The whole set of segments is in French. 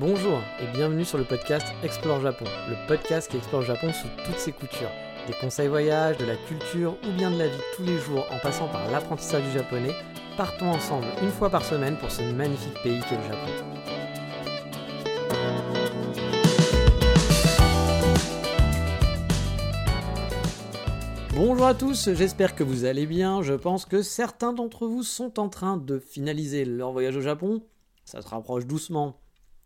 Bonjour et bienvenue sur le podcast Explore Japon, le podcast qui explore Japon sous toutes ses coutures. Des conseils voyage, de la culture ou bien de la vie tous les jours en passant par l'apprentissage du japonais, partons ensemble une fois par semaine pour ce magnifique pays qu'est le Japon. Bonjour à tous, j'espère que vous allez bien. Je pense que certains d'entre vous sont en train de finaliser leur voyage au Japon. Ça se rapproche doucement,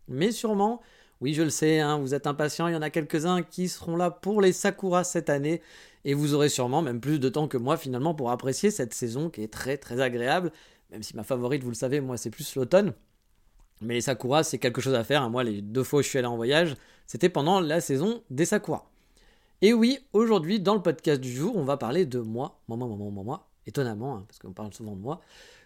mais sûrement. Oui, je le sais, hein, vous êtes impatients, il y en a quelques-uns qui seront là pour les Sakura cette année, et vous aurez sûrement même plus de temps que moi finalement pour apprécier cette saison qui est très très agréable, même si ma favorite, vous le savez, moi c'est plus l'automne. Mais les Sakura, c'est quelque chose à faire. hein. Moi, les deux fois où je suis allé en voyage, c'était pendant la saison des Sakura. Et oui, aujourd'hui, dans le podcast du jour, on va parler de moi, moi, moi, moi, moi, moi, étonnamment, hein, parce qu'on parle souvent de moi.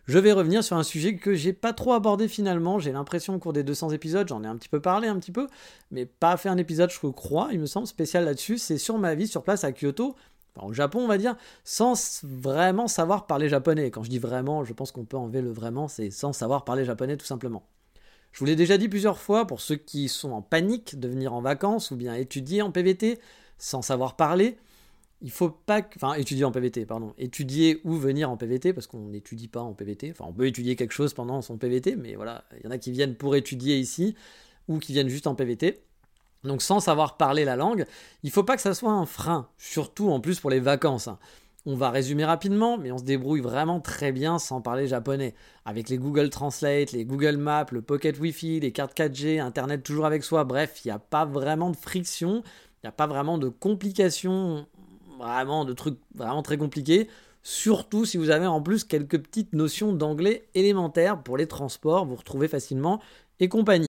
Je vais revenir sur un sujet que j'ai pas trop abordé finalement. J'ai l'impression au cours des 200 épisodes, j'en ai un petit peu parlé, un petit peu, mais pas fait un épisode, je crois, il me semble, spécial là-dessus. C'est sur ma vie sur place à Kyoto, enfin, au Japon, on va dire, sans vraiment savoir parler japonais. Quand je dis vraiment, je pense qu'on peut enlever le vraiment, c'est sans savoir parler japonais tout simplement. Je vous l'ai déjà dit plusieurs fois, pour ceux qui sont en panique de venir en vacances ou bien étudier en PVT sans savoir parler, il faut pas que... Enfin, étudier en PVT, pardon. Étudier ou venir en PVT, parce qu'on n'étudie pas en PVT. Enfin, on peut étudier quelque chose pendant son PVT, mais voilà, il y en a qui viennent pour étudier ici, ou qui viennent juste en PVT. Donc sans savoir parler la langue, il faut pas que ça soit un frein, surtout en plus pour les vacances. hein. On va résumer rapidement, mais on se débrouille vraiment très bien sans parler japonais. Avec les Google Translate, les Google Maps, le Pocket Wi-Fi, les cartes 4G, Internet toujours avec soi, bref, il n'y a pas vraiment de friction, il n'y a pas vraiment de complications, vraiment de trucs vraiment très compliqués. Surtout si vous avez en plus quelques petites notions d'anglais élémentaires pour les transports, vous retrouvez facilement et compagnie.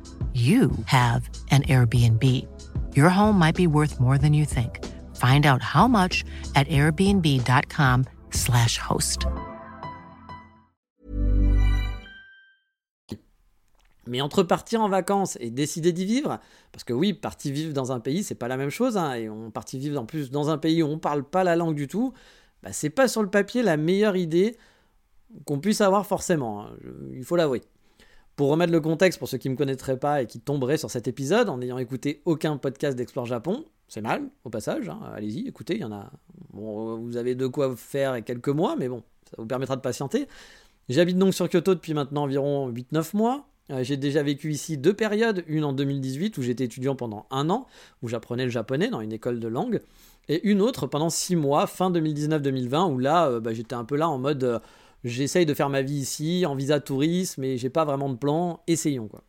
you have an Airbnb. Your home might be worth more than you think. Find out how much at airbnb.com/slash host. Mais entre partir en vacances et décider d'y vivre, parce que oui, partir vivre dans un pays, c'est pas la même chose, hein, et on partit vivre en plus dans un pays où on parle pas la langue du tout, bah, c'est pas sur le papier la meilleure idée qu'on puisse avoir forcément, hein, il faut l'avouer. Pour remettre le contexte pour ceux qui ne me connaîtraient pas et qui tomberaient sur cet épisode en n'ayant écouté aucun podcast d'Explore Japon, c'est mal au passage, hein, allez-y, écoutez, il y en a. Bon, vous avez de quoi faire quelques mois, mais bon, ça vous permettra de patienter. J'habite donc sur Kyoto depuis maintenant environ 8-9 mois. Euh, J'ai déjà vécu ici deux périodes, une en 2018 où j'étais étudiant pendant un an, où j'apprenais le japonais dans une école de langue, et une autre pendant six mois, fin 2019-2020, où là, euh, bah, j'étais un peu là en mode euh, j'essaye de faire ma vie ici, en visa tourisme, mais j'ai pas vraiment de plan, essayons quoi.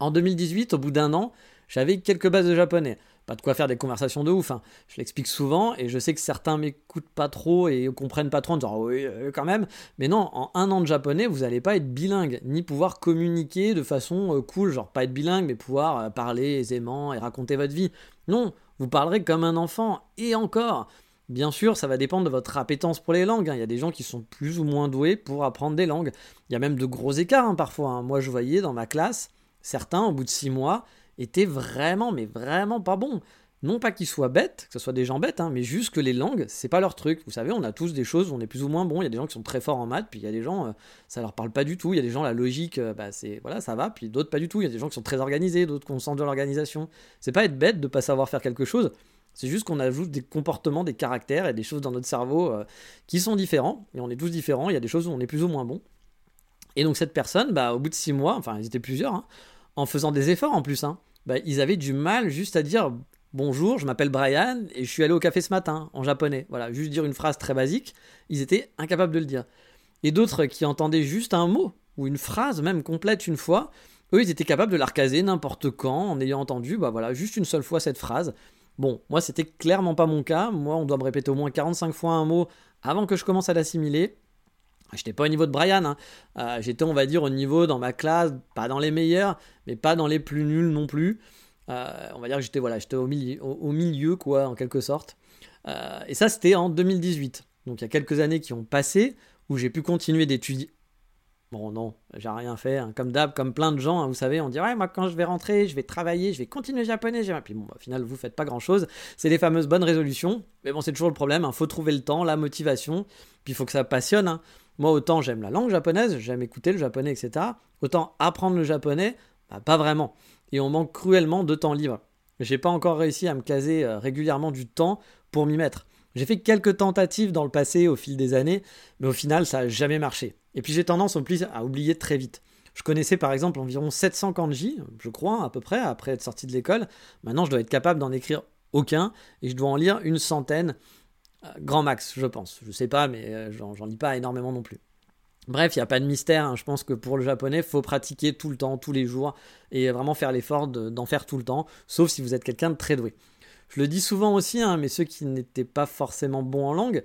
En 2018, au bout d'un an, j'avais quelques bases de japonais. Pas de quoi faire des conversations de ouf, hein. je l'explique souvent, et je sais que certains m'écoutent pas trop et comprennent pas trop en disant oui, euh, quand même. Mais non, en un an de japonais, vous n'allez pas être bilingue, ni pouvoir communiquer de façon euh, cool, genre pas être bilingue, mais pouvoir euh, parler aisément et raconter votre vie. Non, vous parlerez comme un enfant, et encore. Bien sûr, ça va dépendre de votre appétence pour les langues. hein. Il y a des gens qui sont plus ou moins doués pour apprendre des langues. Il y a même de gros écarts hein, parfois. hein. Moi, je voyais dans ma classe, certains, au bout de six mois, étaient vraiment, mais vraiment pas bons. Non pas qu'ils soient bêtes, que ce soit des gens bêtes, mais juste que les langues, c'est pas leur truc. Vous savez, on a tous des choses où on est plus ou moins bon. Il y a des gens qui sont très forts en maths, puis il y a des gens, euh, ça leur parle pas du tout. Il y a des gens, la logique, euh, bah, c'est voilà, ça va, puis d'autres pas du tout. Il y a des gens qui sont très organisés, d'autres qui ont le sens de l'organisation. C'est pas être bête de pas savoir faire quelque chose. C'est juste qu'on ajoute des comportements, des caractères et des choses dans notre cerveau euh, qui sont différents. Et on est tous différents. Il y a des choses où on est plus ou moins bon. Et donc cette personne, bah, au bout de six mois, enfin ils étaient plusieurs, hein, en faisant des efforts en plus, hein, bah, ils avaient du mal juste à dire bonjour, je m'appelle Brian et je suis allé au café ce matin en japonais. Voilà, juste dire une phrase très basique, ils étaient incapables de le dire. Et d'autres qui entendaient juste un mot ou une phrase même complète une fois, eux ils étaient capables de la recaser n'importe quand en ayant entendu, bah voilà, juste une seule fois cette phrase. Bon, moi c'était clairement pas mon cas. Moi, on doit me répéter au moins 45 fois un mot avant que je commence à l'assimiler. J'étais pas au niveau de Brian, hein. euh, j'étais on va dire au niveau dans ma classe, pas dans les meilleurs, mais pas dans les plus nuls non plus. Euh, on va dire que j'étais voilà, j'étais au milieu, au, milieu quoi, en quelque sorte. Euh, et ça c'était en 2018. Donc il y a quelques années qui ont passé où j'ai pu continuer d'étudier. Bon non, j'ai rien fait, hein. comme d'hab, comme plein de gens, hein, vous savez, on dit ouais moi quand je vais rentrer, je vais travailler, je vais continuer japonais, et puis bon, bah, au final vous faites pas grand chose, c'est les fameuses bonnes résolutions, mais bon c'est toujours le problème, il faut trouver le temps, la motivation, puis il faut que ça passionne. Moi, autant j'aime la langue japonaise, j'aime écouter le japonais, etc. Autant apprendre le japonais, bah, pas vraiment. Et on manque cruellement de temps libre. J'ai pas encore réussi à me caser euh, régulièrement du temps pour m'y mettre. J'ai fait quelques tentatives dans le passé au fil des années, mais au final, ça n'a jamais marché. Et puis j'ai tendance en plus à oublier très vite. Je connaissais par exemple environ 700 kanji, je crois, à peu près, après être sorti de l'école. Maintenant, je dois être capable d'en écrire aucun, et je dois en lire une centaine euh, grand max, je pense. Je sais pas, mais euh, j'en lis pas énormément non plus. Bref, il n'y a pas de mystère. Hein. Je pense que pour le japonais, faut pratiquer tout le temps, tous les jours, et vraiment faire l'effort d'en faire tout le temps, sauf si vous êtes quelqu'un de très doué. Je le dis souvent aussi, hein, mais ceux qui n'étaient pas forcément bons en langue,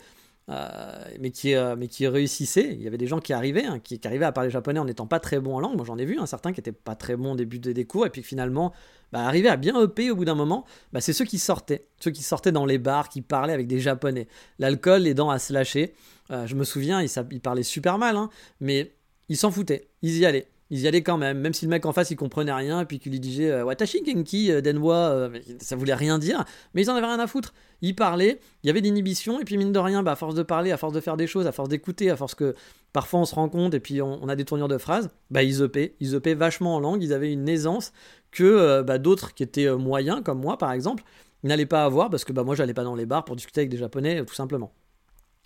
euh, mais, qui, mais qui réussissaient, il y avait des gens qui arrivaient, hein, qui, arrivaient à parler japonais en n'étant pas très bons en langue. Moi, j'en ai vu, un certains qui n'étaient pas très bons au début des cours, et puis finalement, bah, arriver à bien EP au bout d'un moment, bah, c'est ceux qui sortaient, ceux qui sortaient dans les bars, qui parlaient avec des japonais. L'alcool, dents à se lâcher. Euh, je me souviens, ils, parlaient super mal, hein, mais ils s'en foutaient, ils y allaient. Ils y allaient quand même, même si le mec en face il comprenait rien, et puis qu'il lui disait euh, Watashi Genki euh, Denwa, ça voulait rien dire, mais ils en avaient rien à foutre. Ils parlaient, il y avait d'inhibition, et puis mine de rien, bah, à force de parler, à force de faire des choses, à force d'écouter, à force que parfois on se rend compte et puis on, a des tournures de phrases, bah, ils epaient, ils epaient vachement en langue, ils avaient une aisance que euh, bah, d'autres qui étaient euh, moyens, comme moi par exemple, n'allaient pas avoir parce que bah, moi j'allais pas dans les bars pour discuter avec des japonais tout simplement.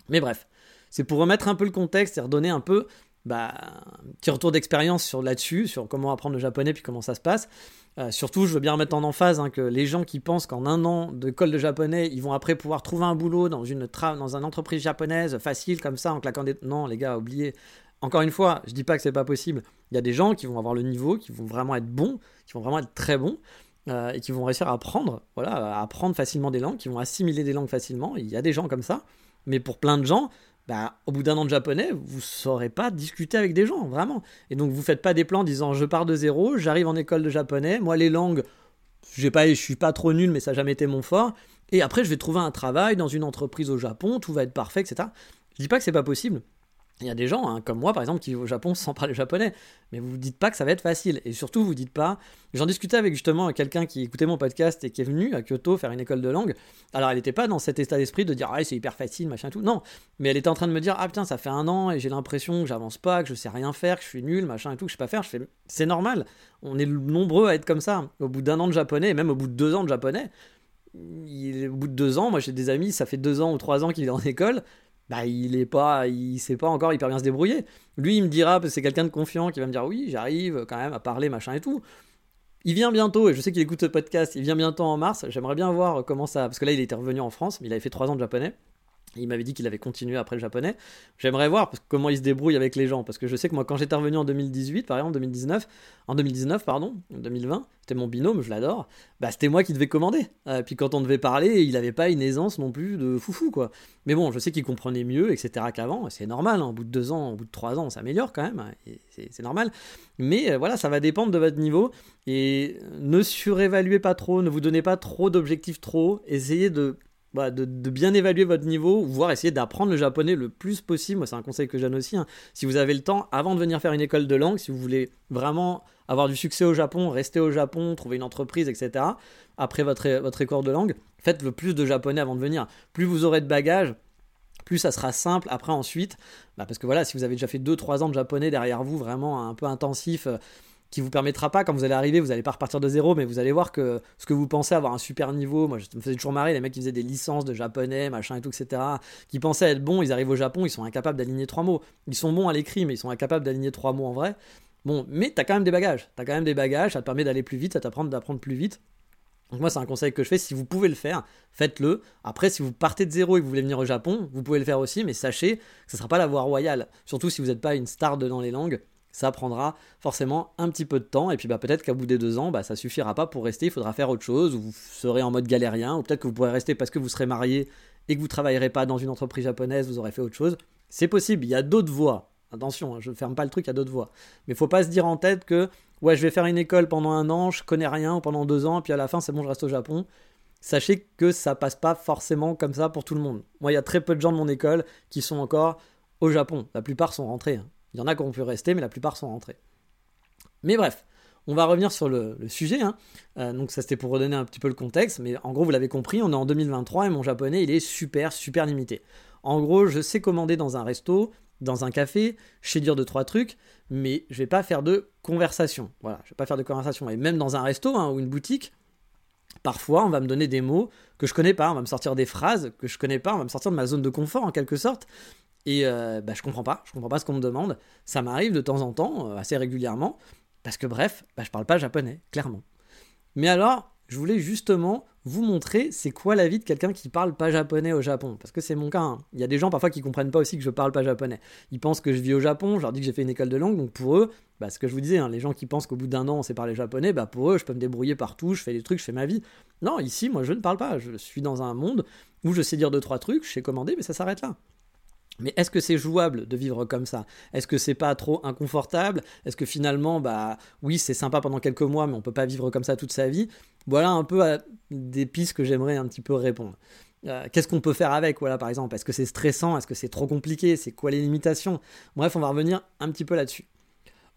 Mais bref, c'est pour remettre un peu le contexte et redonner un peu bah, petit retour d'expérience sur là-dessus, sur comment apprendre le japonais puis comment ça se passe. Euh, surtout, je veux bien remettre en emphase hein, que les gens qui pensent qu'en un an d'école de japonais, ils vont après pouvoir trouver un boulot dans une, dans une entreprise japonaise facile comme ça en claquant des... Non, les gars, oubliez. Encore une fois, je dis pas que c'est pas possible. Il y a des gens qui vont avoir le niveau, qui vont vraiment être bons, qui vont vraiment être très bons. Euh, et qui vont réussir à apprendre, voilà, à apprendre facilement des langues, qui vont assimiler des langues facilement. Il y a des gens comme ça, mais pour plein de gens, bah, au bout d'un an de japonais, vous saurez pas discuter avec des gens, vraiment. Et donc vous faites pas des plans en disant je pars de zéro, j'arrive en école de japonais, moi les langues, j'ai pas, je suis pas trop nul, mais ça n'a jamais été mon fort. Et après je vais trouver un travail dans une entreprise au Japon, tout va être parfait, etc. Je dis pas que c'est pas possible. Il y a des gens, hein, comme moi par exemple, qui vivent au Japon sans parler japonais, mais vous ne dites pas que ça va être facile. Et surtout, vous dites pas. J'en discutais avec justement quelqu'un qui écoutait mon podcast et qui est venu à Kyoto faire une école de langue. Alors, elle n'était pas dans cet état d'esprit de dire ah c'est hyper facile, machin tout. Non, mais elle était en train de me dire ah putain ça fait un an et j'ai l'impression que j'avance pas, que je sais rien faire, que je suis nul, machin et tout, que je sais pas faire. Je fais c'est normal. On est nombreux à être comme ça. Au bout d'un an de japonais, et même au bout de deux ans de japonais, il, au bout de deux ans, moi j'ai des amis, ça fait deux ans ou trois ans qu'il est en école bah, il est pas, il sait pas encore hyper bien se débrouiller. Lui, il me dira, parce que c'est quelqu'un de confiant qui va me dire oui, j'arrive quand même à parler, machin et tout. Il vient bientôt, et je sais qu'il écoute ce podcast, il vient bientôt en mars. J'aimerais bien voir comment ça. Parce que là, il était revenu en France, mais il avait fait trois ans de japonais. Il m'avait dit qu'il avait continué après le japonais. J'aimerais voir comment il se débrouille avec les gens. Parce que je sais que moi, quand j'étais revenu en 2018, par exemple, 2019, en 2019, pardon, 2020, c'était mon binôme, je l'adore, bah c'était moi qui devais commander. Euh, puis quand on devait parler, il n'avait pas une aisance non plus de foufou, quoi. Mais bon, je sais qu'il comprenait mieux, etc. qu'avant. C'est normal, hein, au bout de deux ans, au bout de trois ans, on s'améliore quand même. Hein, c'est normal. Mais euh, voilà, ça va dépendre de votre niveau. Et ne surévaluez pas trop, ne vous donnez pas trop d'objectifs trop. Essayez de bah, de, bien évaluer votre niveau, voire essayer d'apprendre le japonais le plus possible. Moi, c'est un conseil que je donne aussi. Hein. Si vous avez le temps, avant de venir faire une école de langue, si vous voulez vraiment avoir du succès au Japon, rester au Japon, trouver une entreprise, etc., après votre, votre école de langue, faites le plus de japonais avant de venir. Plus vous aurez de bagages, plus ça sera simple après ensuite. Bah, parce que voilà, si vous avez déjà fait 2-3 ans de japonais derrière vous, vraiment un peu intensif, euh, qui vous permettra pas, quand vous allez arriver, vous n'allez pas repartir de zéro, mais vous allez voir que ce que vous pensez avoir un super niveau, moi je me faisais toujours marrer, les mecs qui faisaient des licences de japonais, machin et tout, etc., qui pensaient être bons, ils arrivent au Japon, ils sont incapables d'aligner trois mots. Ils sont bons à l'écrit, mais ils sont incapables d'aligner trois mots en vrai. Bon, mais t'as quand même des bagages, t'as quand même des bagages, ça te permet d'aller plus vite, ça t'apprend d'apprendre plus vite. Donc moi c'est un conseil que je fais, si vous pouvez le faire, faites-le. Après si vous partez de zéro et que vous voulez venir au Japon, vous pouvez le faire aussi, mais sachez que ce ne sera pas la voie royale. Surtout si vous n'êtes pas une star de dans les langues, ça prendra forcément un petit peu de temps et puis bah, peut-être qu'à bout des deux ans bah, ça suffira pas pour rester, il faudra faire autre chose ou vous serez en mode galérien ou peut-être que vous pourrez rester parce que vous serez marié et que vous travaillerez pas dans une entreprise japonaise, vous aurez fait autre chose. C'est possible, il y a d'autres voies. Attention, hein, je ne ferme pas le truc à d'autres voix. Mais faut pas se dire en tête que ouais, je vais faire une école pendant un an, je connais rien, ou pendant deux ans, puis à la fin, c'est bon, je reste au Japon. Sachez que ça passe pas forcément comme ça pour tout le monde. Moi, il y a très peu de gens de mon école qui sont encore au Japon. La plupart sont rentrés. Hein. Il y en a qui ont pu rester, mais la plupart sont rentrés. Mais bref, on va revenir sur le, sujet. Hein. Euh, donc ça c'était pour redonner un petit peu le contexte, mais en gros vous l'avez compris, on est en 2023 et mon japonais il est super super limité. En gros, je sais commander dans un resto, dans un café, je sais dire deux trois trucs, mais je vais pas faire de conversation. Voilà, je vais pas faire de conversation. Et même dans un resto hein, ou une boutique, parfois on va me donner des mots que je connais pas, on va me sortir des phrases que je connais pas, on va me sortir de ma zone de confort en quelque sorte. Et euh, bah, je comprends pas, je comprends pas ce qu'on me demande. Ça m'arrive de temps en temps, euh, assez régulièrement, parce que bref, bah, je parle pas japonais, clairement. Mais alors, je voulais justement vous montrer c'est quoi la vie de quelqu'un qui parle pas japonais au Japon. Parce que c'est mon cas. Hein. Il y a des gens parfois qui comprennent pas aussi que je parle pas japonais. Ils pensent que je vis au Japon, je leur dis que j'ai fait une école de langue, donc pour eux, bah, ce que je vous disais, hein, les gens qui pensent qu'au bout d'un an on sait parler japonais, bah pour eux, je peux me débrouiller partout, je fais des trucs, je fais ma vie. Non, ici, moi je ne parle pas. Je suis dans un monde où je sais dire deux, trois trucs, je sais commander, mais ça s'arrête là. Mais est-ce que c'est jouable de vivre comme ça? Est-ce que c'est pas trop inconfortable? Est-ce que finalement, bah oui, c'est sympa pendant quelques mois, mais on peut pas vivre comme ça toute sa vie? Voilà un peu euh, des pistes que j'aimerais un petit peu répondre. Euh, qu'est-ce qu'on peut faire avec? Voilà, par exemple, est-ce que c'est stressant? Est-ce que c'est trop compliqué? C'est quoi les limitations? Bref, on va revenir un petit peu là-dessus.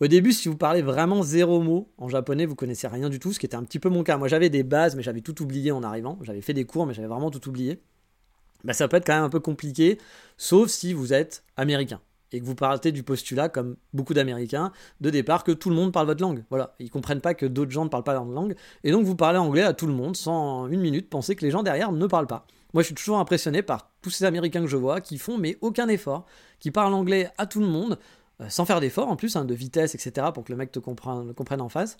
Au début, si vous parlez vraiment zéro mot en japonais, vous connaissez rien du tout, ce qui était un petit peu mon cas. Moi, j'avais des bases, mais j'avais tout oublié en arrivant. J'avais fait des cours, mais j'avais vraiment tout oublié. Bah, ça peut être quand même un peu compliqué, sauf si vous êtes américain et que vous partez du postulat, comme beaucoup d'Américains, de départ, que tout le monde parle votre langue. Voilà, ils comprennent pas que d'autres gens ne parlent pas leur langue, et donc vous parlez anglais à tout le monde sans une minute penser que les gens derrière ne parlent pas. Moi, je suis toujours impressionné par tous ces Américains que je vois qui font mais aucun effort, qui parlent anglais à tout le monde, euh, sans faire d'effort en plus, hein, de vitesse, etc., pour que le mec te comprenne, comprenne en face.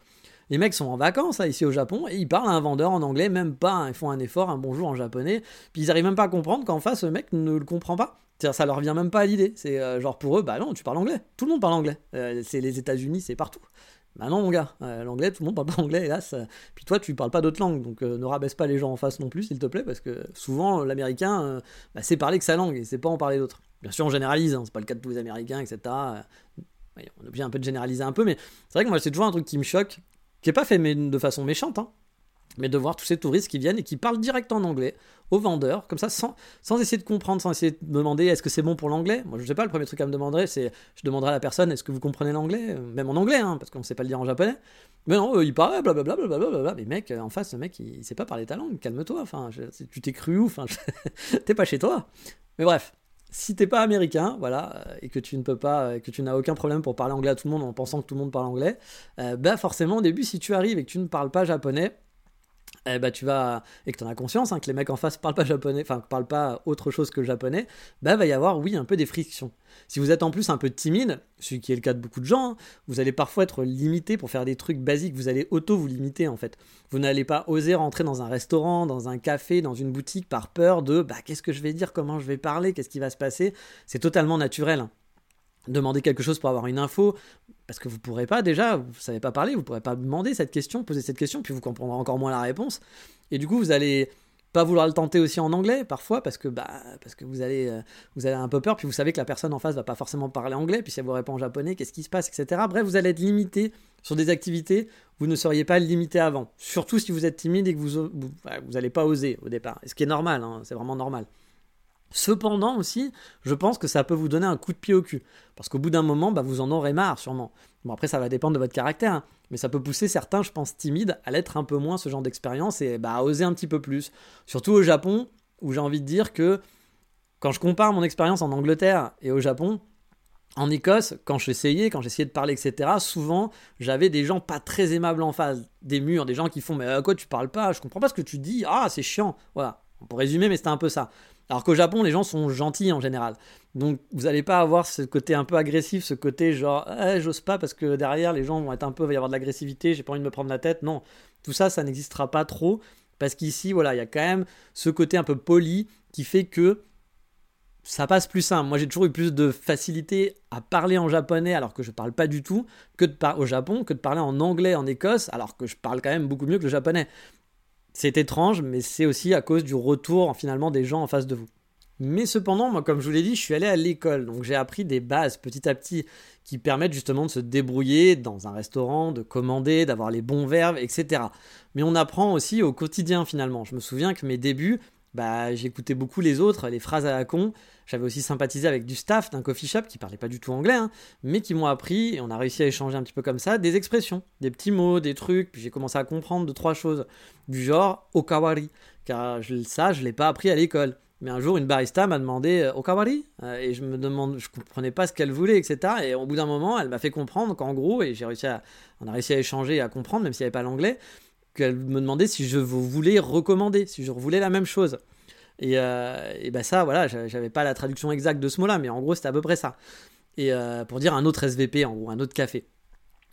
Les mecs sont en vacances ici au Japon et ils parlent à un vendeur en anglais, même pas, hein, ils font un effort, un bonjour en japonais, puis ils arrivent même pas à comprendre qu'en face le mec ne le comprend pas. Ça leur vient même pas à l'idée. C'est euh, genre pour eux, bah non, tu parles anglais. Tout le monde parle anglais. Euh, c'est les États-Unis, c'est partout. Bah non, mon gars, euh, l'anglais, tout le monde parle pas anglais, hélas. Puis toi, tu parles pas d'autres langues, donc ne rabaisse pas les gens en face non plus, s'il te plaît, parce que souvent, l'américain, bah, c'est parler que sa langue, et c'est pas en parler d'autres. Bien sûr, on généralise, hein, c'est pas le cas de tous les américains, etc. on est obligé un peu de généraliser un peu, mais c'est vrai que moi, c'est toujours un truc qui me choque, qui n'est pas fait de façon méchante, hein, mais de voir tous ces touristes qui viennent et qui parlent direct en anglais aux vendeurs, comme ça, sans, sans essayer de comprendre, sans essayer de demander est-ce que c'est bon pour l'anglais? Moi, je sais pas, le premier truc à me demander, c'est je demanderai à la personne est-ce que vous comprenez l'anglais? Même en anglais, hein, parce qu'on sait pas le dire en japonais. Mais non, il parle, blablabla, blablabla. Mais mec, en face, le mec, il, ne sait pas parler ta langue, calme-toi. Enfin, tu t'es cru où Enfin, t'es pas chez toi. Mais bref, si t'es pas américain, voilà, euh, et que tu ne peux pas, euh, que tu n'as aucun problème pour parler anglais à tout le monde en pensant que tout le monde parle anglais, euh, bah forcément au début, si tu arrives et que tu ne parles pas japonais, eh ben, tu vas et que tu en as conscience hein, que les mecs en face parlent pas japonais, enfin parlent pas autre chose que le japonais, bah va y avoir oui un peu des frictions. Si vous êtes en plus un peu timide, ce qui est le cas de beaucoup de gens, hein, vous allez parfois être limité pour faire des trucs basiques, vous allez auto vous limiter en fait. Vous n'allez pas oser rentrer dans un restaurant, dans un café, dans une boutique par peur de bah qu'est-ce que je vais dire, comment je vais parler, qu'est-ce qui va se passer? C'est totalement naturel. Hein demander quelque chose pour avoir une info, parce que vous pourrez pas déjà, vous savez pas parler, vous pourrez pas demander cette question, poser cette question, puis vous comprendrez encore moins la réponse. Et du coup, vous allez pas vouloir le tenter aussi en anglais parfois parce que bah parce que vous allez euh, vous avez un peu peur puis vous savez que la personne en face va pas forcément parler anglais puis si elle vous répond en japonais qu'est-ce qui se passe etc bref vous allez être limité sur des activités vous ne seriez pas limité avant. Surtout si vous êtes timide et que vous vous, vous allez pas oser au départ. Ce qui est normal hein, c'est vraiment normal Cependant aussi, je pense que ça peut vous donner un coup de pied au cul. Parce qu'au bout d'un moment, bah, vous en aurez marre sûrement. Bon après ça va dépendre de votre caractère, hein. mais ça peut pousser certains, je pense, timides à l'être un peu moins ce genre d'expérience et bah, à oser un petit peu plus. Surtout au Japon, où j'ai envie de dire que quand je compare mon expérience en Angleterre et au Japon, en Écosse, quand j'essayais, quand j'essayais de parler, etc., souvent, j'avais des gens pas très aimables en face, des murs, des gens qui font Mais à quoi tu parles pas? Je comprends pas ce que tu dis. Ah, c'est chiant. Voilà. Pour résumer, mais c'était un peu ça. Alors qu'au Japon, les gens sont gentils en général. Donc vous n'allez pas avoir ce côté un peu agressif, ce côté genre eh, j'ose pas parce que derrière les gens vont être un peu, il va y avoir de l'agressivité, j'ai pas envie de me prendre la tête. Non, tout ça, ça n'existera pas trop parce qu'ici, voilà, il y a quand même ce côté un peu poli qui fait que ça passe plus simple. Moi, j'ai toujours eu plus de facilité à parler en japonais alors que je parle pas du tout que de au Japon que de parler en anglais en Écosse alors que je parle quand même beaucoup mieux que le japonais. C'est étrange, mais c'est aussi à cause du retour finalement des gens en face de vous. Mais cependant, moi, comme je vous l'ai dit, je suis allé à l'école, donc j'ai appris des bases petit à petit qui permettent justement de se débrouiller dans un restaurant, de commander, d'avoir les bons verbes, etc. Mais on apprend aussi au quotidien finalement. Je me souviens que mes débuts, bah, j'écoutais beaucoup les autres, les phrases à la con. J'avais aussi sympathisé avec du staff d'un coffee shop qui parlait pas du tout anglais, hein, mais qui m'ont appris, et on a réussi à échanger un petit peu comme ça, des expressions, des petits mots, des trucs. Puis j'ai commencé à comprendre deux, trois choses, du genre okawari, car je, ça, je l'ai pas appris à l'école. Mais un jour, une barista m'a demandé euh, Okawari euh, Et je me demande, je comprenais pas ce qu'elle voulait, etc. Et au bout d'un moment, elle m'a fait comprendre qu'en gros, et j'ai réussi à, on a réussi à échanger et à comprendre, même s'il n'y avait pas l'anglais, qu'elle me demandait si je voulais recommander, si je voulais la même chose. Et, euh, et ben ça, voilà, j'avais pas la traduction exacte de ce mot-là, mais en gros, c'était à peu près ça. Et pour dire un autre SVP, en gros, un autre café.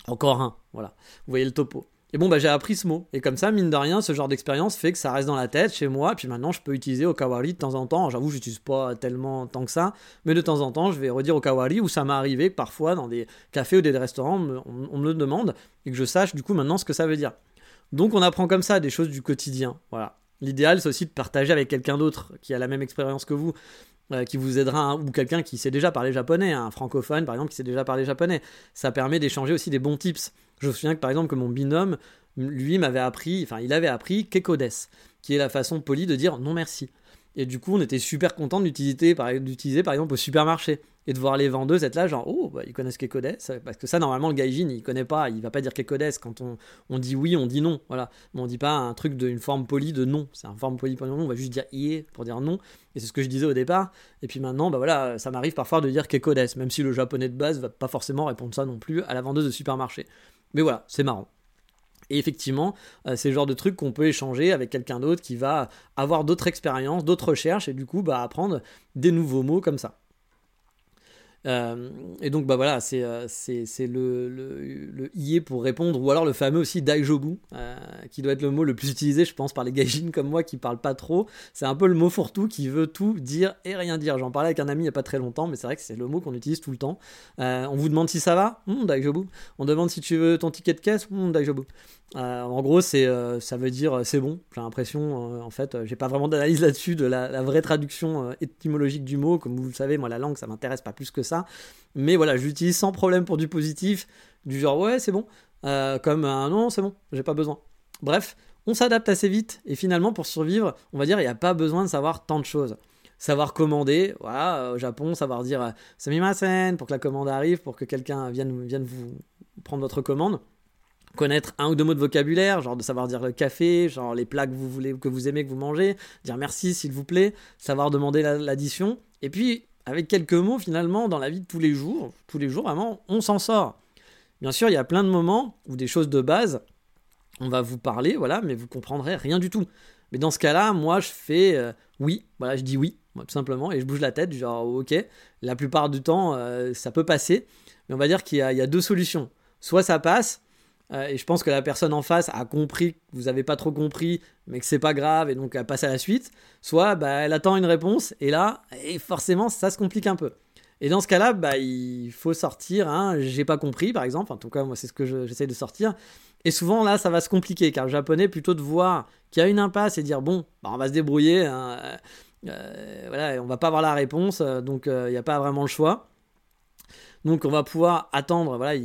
Encore un, voilà. Vous voyez le topo. Et bon, bah, j'ai appris ce mot. Et comme ça, mine de rien, ce genre d'expérience fait que ça reste dans la tête chez moi. Puis maintenant, je peux utiliser Okawari de temps en temps. J'avoue, je n'utilise pas tellement tant que ça. Mais de temps en temps, je vais redire Okawari où ça m'est arrivé que parfois, dans des cafés ou des restaurants, on, me le demande et que je sache du coup maintenant ce que ça veut dire. Donc, on apprend comme ça des choses du quotidien. Voilà. L'idéal, c'est aussi de partager avec quelqu'un d'autre qui a la même expérience que vous. Euh, qui vous aidera, hein, ou quelqu'un qui sait déjà parler japonais, un francophone par exemple qui sait déjà parler japonais. Ça permet d'échanger aussi des bons tips. Je me souviens que par exemple que mon binôme, lui, m'avait appris, enfin il avait appris kekodes, qui est la façon polie de dire non merci. Et du coup, on était super content d'utiliser par, d'utiliser par exemple au supermarché et de voir les vendeuses être là, genre oh, bah, ils connaissent Kekodes. Parce que ça, normalement, le gaijin, il connaît pas, il va pas dire Kekodes. Quand on, dit oui, on dit non. Voilà. Mais on dit pas un truc d'une forme polie de non. C'est une forme polie pour dire non, on va juste dire ie pour dire non. Et c'est ce que je disais au départ. Et puis maintenant, bah voilà, ça m'arrive parfois de dire Kekodes, même si le japonais de base va pas forcément répondre ça non plus à la vendeuse de supermarché. Mais voilà, c'est marrant. Et effectivement, euh, c'est le genre de truc qu'on peut échanger avec quelqu'un d'autre qui va avoir d'autres expériences, d'autres recherches, et du coup bah, apprendre des nouveaux mots comme ça. Euh, et donc, bah voilà, c'est euh, le, le, le, IE pour répondre, ou alors le fameux aussi Daijobu, euh, qui doit être le mot le plus utilisé, je pense, par les gaijins comme moi qui parlent pas trop. C'est un peu le mot fourre-tout qui veut tout dire et rien dire. J'en parlais avec un ami il y a pas très longtemps, mais c'est vrai que c'est le mot qu'on utilise tout le temps. on vous demande si ça va? Hmm, Daijobu. On demande si tu veux ton ticket de caisse? Hmm, Daijobu. En gros, c'est ça veut dire c'est bon. J'ai l'impression, en fait, j'ai pas vraiment d'analyse là-dessus de la, vraie traduction étymologique du mot. Comme vous le savez, moi, la langue, ça m'intéresse pas plus que ça. Mais voilà, j'utilise sans problème pour du positif, du genre ouais, c'est bon, euh, comme non, c'est bon, j'ai pas besoin. Bref, on s'adapte assez vite et finalement, pour survivre, on va dire, il n'y a pas besoin de savoir tant de choses. Savoir commander, voilà, au Japon, savoir dire euh, semi-masen pour que la commande arrive, pour que quelqu'un vienne, vienne vous prendre votre commande connaître un ou deux mots de vocabulaire, genre de savoir dire le café, genre les plats que vous voulez, que vous aimez, que vous mangez, dire merci s'il vous plaît, savoir demander l'addition, et puis avec quelques mots finalement dans la vie de tous les jours, tous les jours vraiment, on s'en sort. Bien sûr, il y a plein de moments où des choses de base, on va vous parler, voilà, mais vous comprendrez rien du tout. Mais dans ce cas-là, moi, je fais euh, oui, voilà, je dis oui, tout simplement, et je bouge la tête, genre ok. La plupart du temps, euh, ça peut passer, mais on va dire qu'il y, a deux solutions. Soit ça passe, euh, et je pense que la personne en face a compris que vous n'avez pas trop compris, mais que c'est pas grave, et donc elle passe à la suite. Soit bah, elle attend une réponse, et là, et forcément, ça se complique un peu. Et dans ce cas-là, bah, il faut sortir, hein, j'ai pas compris, par exemple. En tout cas, moi, c'est ce que j'essaie de sortir. Et souvent, là, ça va se compliquer, car le japonais, plutôt de voir qu'il y a une impasse et dire, bon, bah, on va se débrouiller, hein, euh, voilà, on va pas avoir la réponse, euh, donc il n'y a pas vraiment le choix. Donc on va pouvoir attendre, voilà,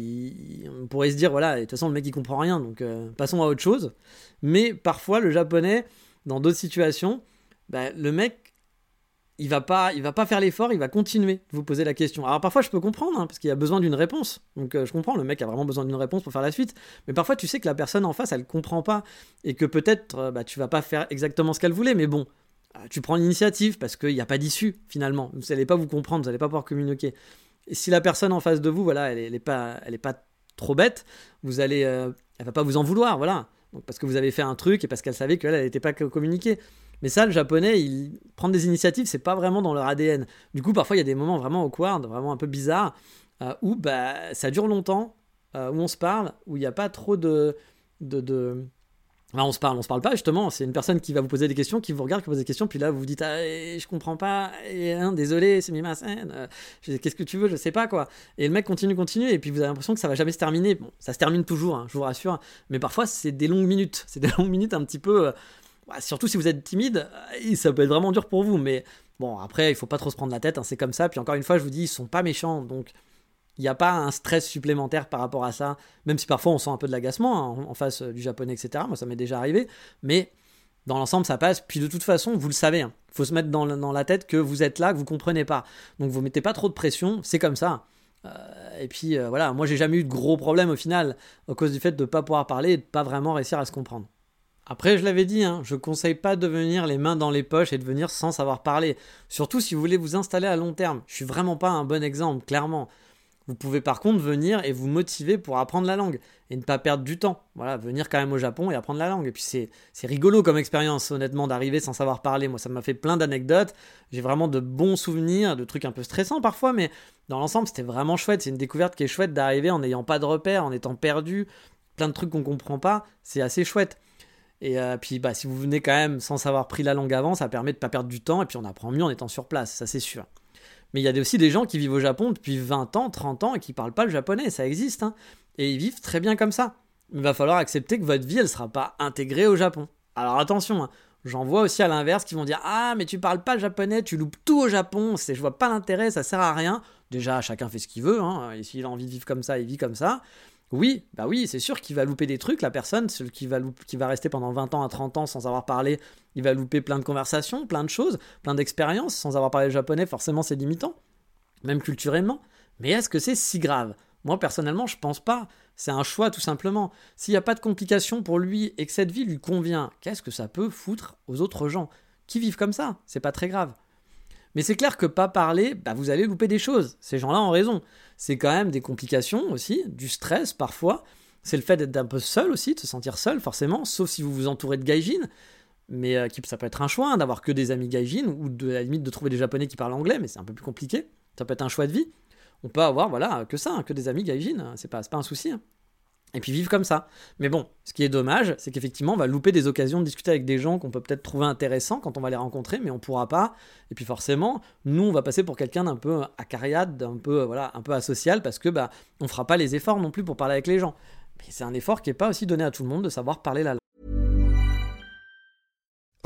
on pourrait se dire, voilà, de toute façon le mec il comprend rien, donc euh, passons à autre chose. Mais parfois le japonais, dans d'autres situations, bah, le mec, il va pas, il va pas faire l'effort, il va continuer de vous poser la question. Alors parfois je peux comprendre, hein, parce qu'il y a besoin d'une réponse. Donc euh, je comprends, le mec a vraiment besoin d'une réponse pour faire la suite. Mais parfois tu sais que la personne en face, elle comprend pas, et que peut-être euh, bah, tu vas pas faire exactement ce qu'elle voulait, mais bon, tu prends l'initiative parce qu'il n'y a pas d'issue finalement. Vous n'allez pas vous comprendre, vous n'allez pas pouvoir communiquer. Et si la personne en face de vous, voilà, elle n'est pas, pas trop bête, vous allez, euh, elle va pas vous en vouloir, voilà. Parce que vous avez fait un truc et parce qu'elle savait qu'elle n'était pas communiquée. Mais ça, le japonais, prendre des initiatives, c'est pas vraiment dans leur ADN. Du coup, parfois, il y a des moments vraiment awkward, vraiment un peu bizarres, euh, où bah, ça dure longtemps, euh, où on se parle, où il n'y a pas trop de, de, de Là, on se parle, on se parle pas justement. C'est une personne qui va vous poser des questions, qui vous regarde, qui vous pose des questions, puis là vous vous dites ah, eh, je comprends pas, et, hein, désolé, c'est ma scène. Euh, qu'est-ce que tu veux, je sais pas quoi. Et le mec continue, continue, et puis vous avez l'impression que ça va jamais se terminer. Bon, ça se termine toujours, hein, je vous rassure, mais parfois c'est des longues minutes, c'est des longues minutes un petit peu. Euh, surtout si vous êtes timide, euh, ça peut être vraiment dur pour vous, mais Bon, après, il faut pas trop se prendre la tête, hein, c'est comme ça. Puis encore une fois, je vous dis, ils sont pas méchants, donc il n'y a pas un stress supplémentaire par rapport à ça, même si parfois on sent un peu de l'agacement hein, en, face euh, du japonais, etc. Moi, ça m'est déjà arrivé, mais dans l'ensemble, ça passe. Puis de toute façon, vous le savez, il hein. faut se mettre dans, la tête que vous êtes là, que vous comprenez pas. Donc vous mettez pas trop de pression, c'est comme ça. Euh, et puis euh, voilà, moi j'ai jamais eu de gros problèmes au final, à cause du fait de ne pas pouvoir parler et de pas vraiment réussir à se comprendre. Après, je l'avais dit, hein, je ne conseille pas de venir les mains dans les poches et de venir sans savoir parler. Surtout si vous voulez vous installer à long terme. Je suis vraiment pas un bon exemple, clairement. Vous pouvez par contre venir et vous motiver pour apprendre la langue et ne pas perdre du temps. Voilà, venir quand même au Japon et apprendre la langue. Et puis c'est, rigolo comme expérience, honnêtement, d'arriver sans savoir parler. Moi, ça m'a fait plein d'anecdotes. J'ai vraiment de bons souvenirs, de trucs un peu stressants parfois, mais dans l'ensemble, c'était vraiment chouette. C'est une découverte qui est chouette d'arriver en n'ayant pas de repères, en étant perdu, plein de trucs qu'on comprend pas. C'est assez chouette. Et euh, puis, bah, si vous venez quand même sans savoir pris la langue avant, ça permet de pas perdre du temps et puis on apprend mieux en étant sur place, ça c'est sûr. Mais il y a aussi des gens qui vivent au Japon depuis 20 ans, 30 ans et qui parlent pas le japonais, ça existe. Hein. Et ils vivent très bien comme ça. Il va falloir accepter que votre vie, elle sera pas intégrée au Japon. Alors attention, hein. j'en vois aussi à l'inverse qui vont dire Ah, mais tu parles pas le japonais, tu loupes tout au Japon, je vois pas l'intérêt, ça sert à rien. Déjà, chacun fait ce qu'il veut, hein. et s'il a envie de vivre comme ça, il vit comme ça. Oui, bah oui, c'est sûr qu'il va louper des trucs, la personne, celui qui va, qui va rester pendant 20 ans à 30 ans sans avoir parlé, il va louper plein de conversations, plein de choses, plein d'expériences, sans avoir parlé japonais, forcément c'est limitant, même culturellement. Mais est-ce que c'est si grave? Moi personnellement, je pense pas. C'est un choix tout simplement. S'il n'y a pas de complications pour lui et que cette vie lui convient, qu'est-ce que ça peut foutre aux autres gens? Qui vivent comme ça? C'est pas très grave. Mais c'est clair que pas parler, bah vous allez louper des choses. Ces gens-là ont raison. C'est quand même des complications aussi, du stress parfois. C'est le fait d'être un peu seul aussi, de se sentir seul forcément, sauf si vous vous entourez de gaijin. Mais euh, ça peut être un choix hein, d'avoir que des amis gaijin ou de la limite de trouver des japonais qui parlent anglais, mais c'est un peu plus compliqué. Ça peut être un choix de vie. On peut avoir voilà que ça, hein, que des amis gaijin, c'est pas, pas un souci. Hein et puis vivre comme ça. Mais bon, ce qui est dommage, c'est qu'effectivement, on va louper des occasions de discuter avec des gens qu'on peut peut-être trouver intéressants quand on va les rencontrer, mais on pourra pas. Et puis forcément, nous, on va passer pour quelqu'un d'un peu acariade, d'un peu voilà, un peu asocial, parce que bah, on fera pas les efforts non plus pour parler avec les gens. Mais c'est un effort qui est pas aussi donné à tout le monde de savoir parler la langue.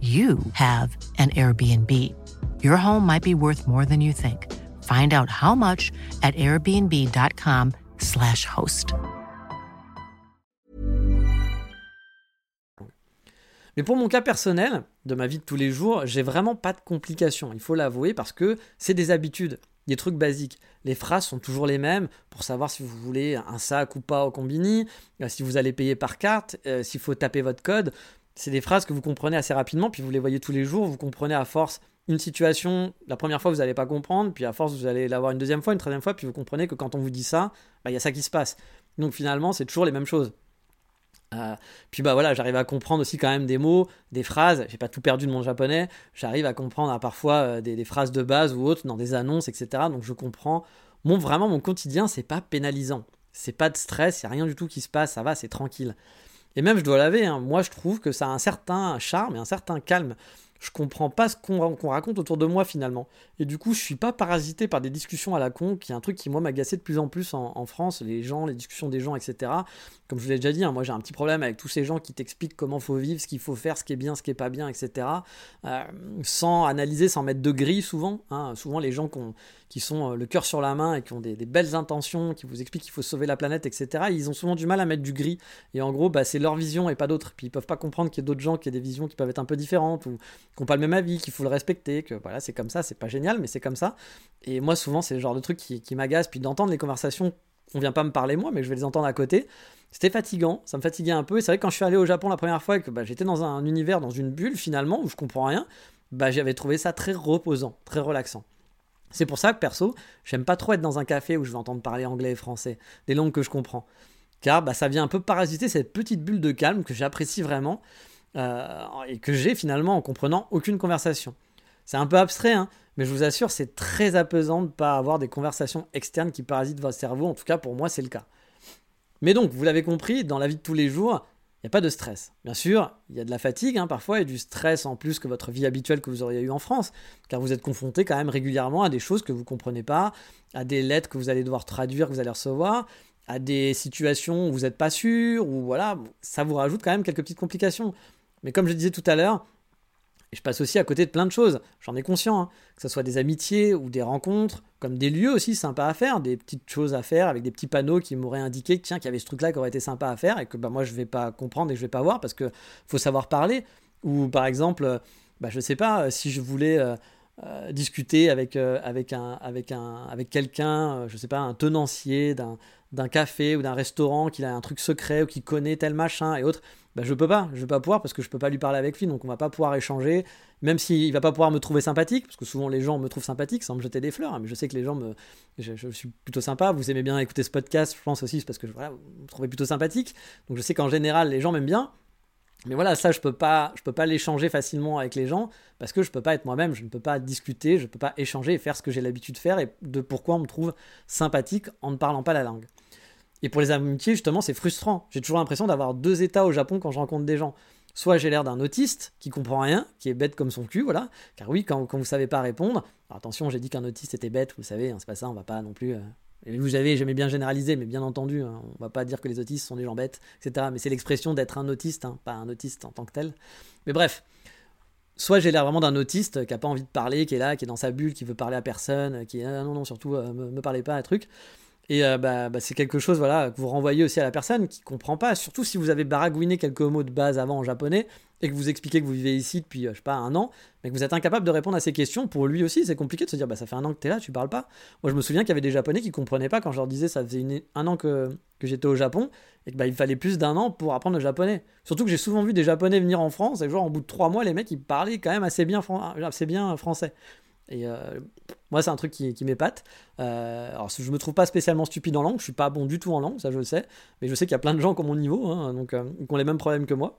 you have an Airbnb. Your home might be worth more than you think. Find out how much at airbnb.com/slash host. Mais pour mon cas personnel, de ma vie de tous les jours, j'ai vraiment pas de complications, il faut l'avouer, parce que c'est des habitudes, des trucs basiques. Les phrases sont toujours les mêmes pour savoir si vous voulez un sac ou pas au combini, euh, si vous allez payer par carte, euh, s'il faut taper votre code c'est des phrases que vous comprenez assez rapidement, puis vous les voyez tous les jours, vous comprenez à force une situation, la première fois vous n'allez pas comprendre, puis à force vous allez l'avoir une deuxième fois, une troisième fois, puis vous comprenez que quand on vous dit ça, bah, il y a ça qui se passe. Donc finalement, c'est toujours les mêmes choses. Euh, puis bah voilà, j'arrive à comprendre aussi quand même des mots, des phrases. J'ai pas tout perdu de mon japonais. J'arrive à comprendre à parfois euh, des, phrases de base ou autres dans des annonces, etc. Donc je comprends. Mon vraiment mon quotidien, c'est pas pénalisant. C'est pas de stress, il y a rien du tout qui se passe. Ça va, c'est tranquille. Et même, je dois laver, hein, moi je trouve que ça a un certain charme et un certain calme je comprends pas ce qu'on raconte autour de moi finalement. Et du coup, je suis pas parasité par des discussions à la con, qui est un truc qui moi m'agaçait de plus en plus en, France, les gens, les discussions des gens, etc. Comme je vous l'ai déjà dit, hein, moi j'ai un petit problème avec tous ces gens qui t'expliquent comment faut vivre, ce qu'il faut faire, ce qui est bien, ce qui est pas bien, etc. Euh, sans analyser, sans mettre de gris souvent. Hein. Souvent les gens qui, sont euh, le cœur sur la main et qui ont des, belles intentions, qui vous expliquent qu'il faut sauver la planète, etc. Ils ont souvent du mal à mettre du gris. Et en gros, bah, c'est leur vision et pas d'autres. Puis ils peuvent pas comprendre qu'il y a d'autres gens qui ont des visions qui peuvent être un peu différentes qui n'ont pas le même avis, qu'il faut le respecter, que voilà, c'est comme ça, c'est pas génial, mais c'est comme ça. Et moi, souvent, c'est le genre de truc qui, qui m'agace, puis d'entendre les conversations, on vient pas me parler moi, mais je vais les entendre à côté. C'était fatigant, ça me fatiguait un peu. Et c'est vrai que quand je suis allé au Japon la première fois et que bah, j'étais dans un univers, dans une bulle finalement, où je comprends rien, bah, j'avais trouvé ça très reposant, très relaxant. C'est pour ça que perso, j'aime pas trop être dans un café où je vais entendre parler anglais et français, des langues que je comprends. Car bah, ça vient un peu parasiter cette petite bulle de calme que j'apprécie vraiment euh, et que j'ai finalement en comprenant aucune conversation. C'est un peu abstrait, hein, mais je vous assure, c'est très apaisant de ne pas avoir des conversations externes qui parasitent votre cerveau. En tout cas, pour moi, c'est le cas. Mais donc, vous l'avez compris, dans la vie de tous les jours, il n'y a pas de stress. Bien sûr, il y a de la fatigue hein, parfois et du stress en plus que votre vie habituelle que vous auriez eu en France, car vous êtes confronté quand même régulièrement à des choses que vous ne comprenez pas, à des lettres que vous allez devoir traduire, que vous allez recevoir, à des situations où vous n'êtes pas sûr, ou voilà, ça vous rajoute quand même quelques petites complications. Mais comme je disais tout à l'heure, je passe aussi à côté de plein de choses, j'en ai conscient, hein. que ce soit des amitiés ou des rencontres, comme des lieux aussi sympas à faire, des petites choses à faire avec des petits panneaux qui m'auraient indiqué que tiens, qu'il y avait ce truc-là qui aurait été sympa à faire et que bah, moi je vais pas comprendre et je vais pas voir parce que faut savoir parler. Ou par exemple, bah, je sais pas, si je voulais euh, euh, discuter avec, euh, avec, un, avec, un, avec quelqu'un, je sais pas, un tenancier d'un, café ou d'un restaurant, qu'il a un truc secret ou qui connaît tel machin et autres bah, je peux pas, je vais pas pouvoir parce que je peux pas lui parler avec lui, donc on va pas pouvoir échanger, même s'il va pas pouvoir me trouver sympathique, parce que souvent les gens me trouvent sympathique sans me jeter des fleurs, mais je sais que les gens me, je, suis plutôt sympa, vous aimez bien écouter ce podcast, je pense aussi parce que voilà, vous me trouvez plutôt sympathique, donc je sais qu'en général les gens m'aiment bien, mais voilà, ça je peux pas, je peux pas l'échanger facilement avec les gens parce que je peux pas être moi-même, je ne peux pas discuter, je peux pas échanger et faire ce que j'ai l'habitude de faire et de pourquoi on me trouve sympathique en ne parlant pas la langue. Et pour les amitiés, justement, c'est frustrant. J'ai toujours l'impression d'avoir deux états au Japon quand je rencontre des gens. Soit j'ai l'air d'un autiste qui comprend rien, qui est bête comme son cul, voilà. Car oui, quand, quand vous savez pas répondre, attention, j'ai dit qu'un autiste était bête, vous savez, hein, c'est pas ça, on va pas non plus. Euh, vous avez, j'aimais bien généraliser, mais bien entendu, hein, on va pas dire que les autistes sont des gens bêtes, etc. Mais c'est l'expression d'être un autiste, hein, pas un autiste en tant que tel. Mais bref, soit j'ai l'air vraiment d'un autiste qui a pas envie de parler, qui est là, qui est dans sa bulle, qui veut parler à personne, qui est ah, non non surtout euh, me, me, parlez pas un truc. Et euh, bah, bah, c'est quelque chose voilà, que vous renvoyez aussi à la personne qui ne comprend pas, surtout si vous avez baragouiné quelques mots de base avant en japonais et que vous expliquez que vous vivez ici depuis, euh, je sais pas, un an, mais que vous êtes incapable de répondre à ces questions. Pour lui aussi, c'est compliqué de se dire, bah, ça fait un an que tu es là, tu parles pas. Moi, je me souviens qu'il y avait des japonais qui comprenaient pas quand je leur disais, ça faisait un an que, que j'étais au Japon et qu'il bah, il fallait plus d'un an pour apprendre le japonais. Surtout que j'ai souvent vu des japonais venir en France et genre, au bout de trois mois, les mecs, ils parlaient quand même assez bien, assez bien français. Et euh, moi, c'est un truc qui, m'épate. Euh, alors, je me trouve pas spécialement stupide en langue, je suis pas bon du tout en langue, ça je le sais. Mais je sais qu'il y a plein de gens qui ont mon niveau, hein, donc euh, qui ont les mêmes problèmes que moi.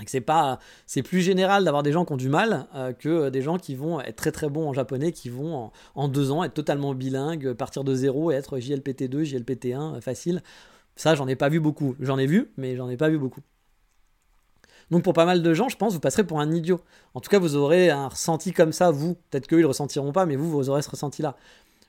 Et que c'est pas, c'est plus général d'avoir des gens qui ont du mal que des gens qui vont être très très bons en japonais, qui vont en, deux ans être totalement bilingues, partir de zéro et être JLPT2, JLPT1 facile. Ça, j'en ai pas vu beaucoup. J'en ai vu, mais j'en ai pas vu beaucoup. Donc pour pas mal de gens, je pense, vous passerez pour un idiot. En tout cas, vous aurez un ressenti comme ça, vous. Peut-être qu'eux, ils le ressentiront pas, mais vous, vous aurez ce ressenti-là.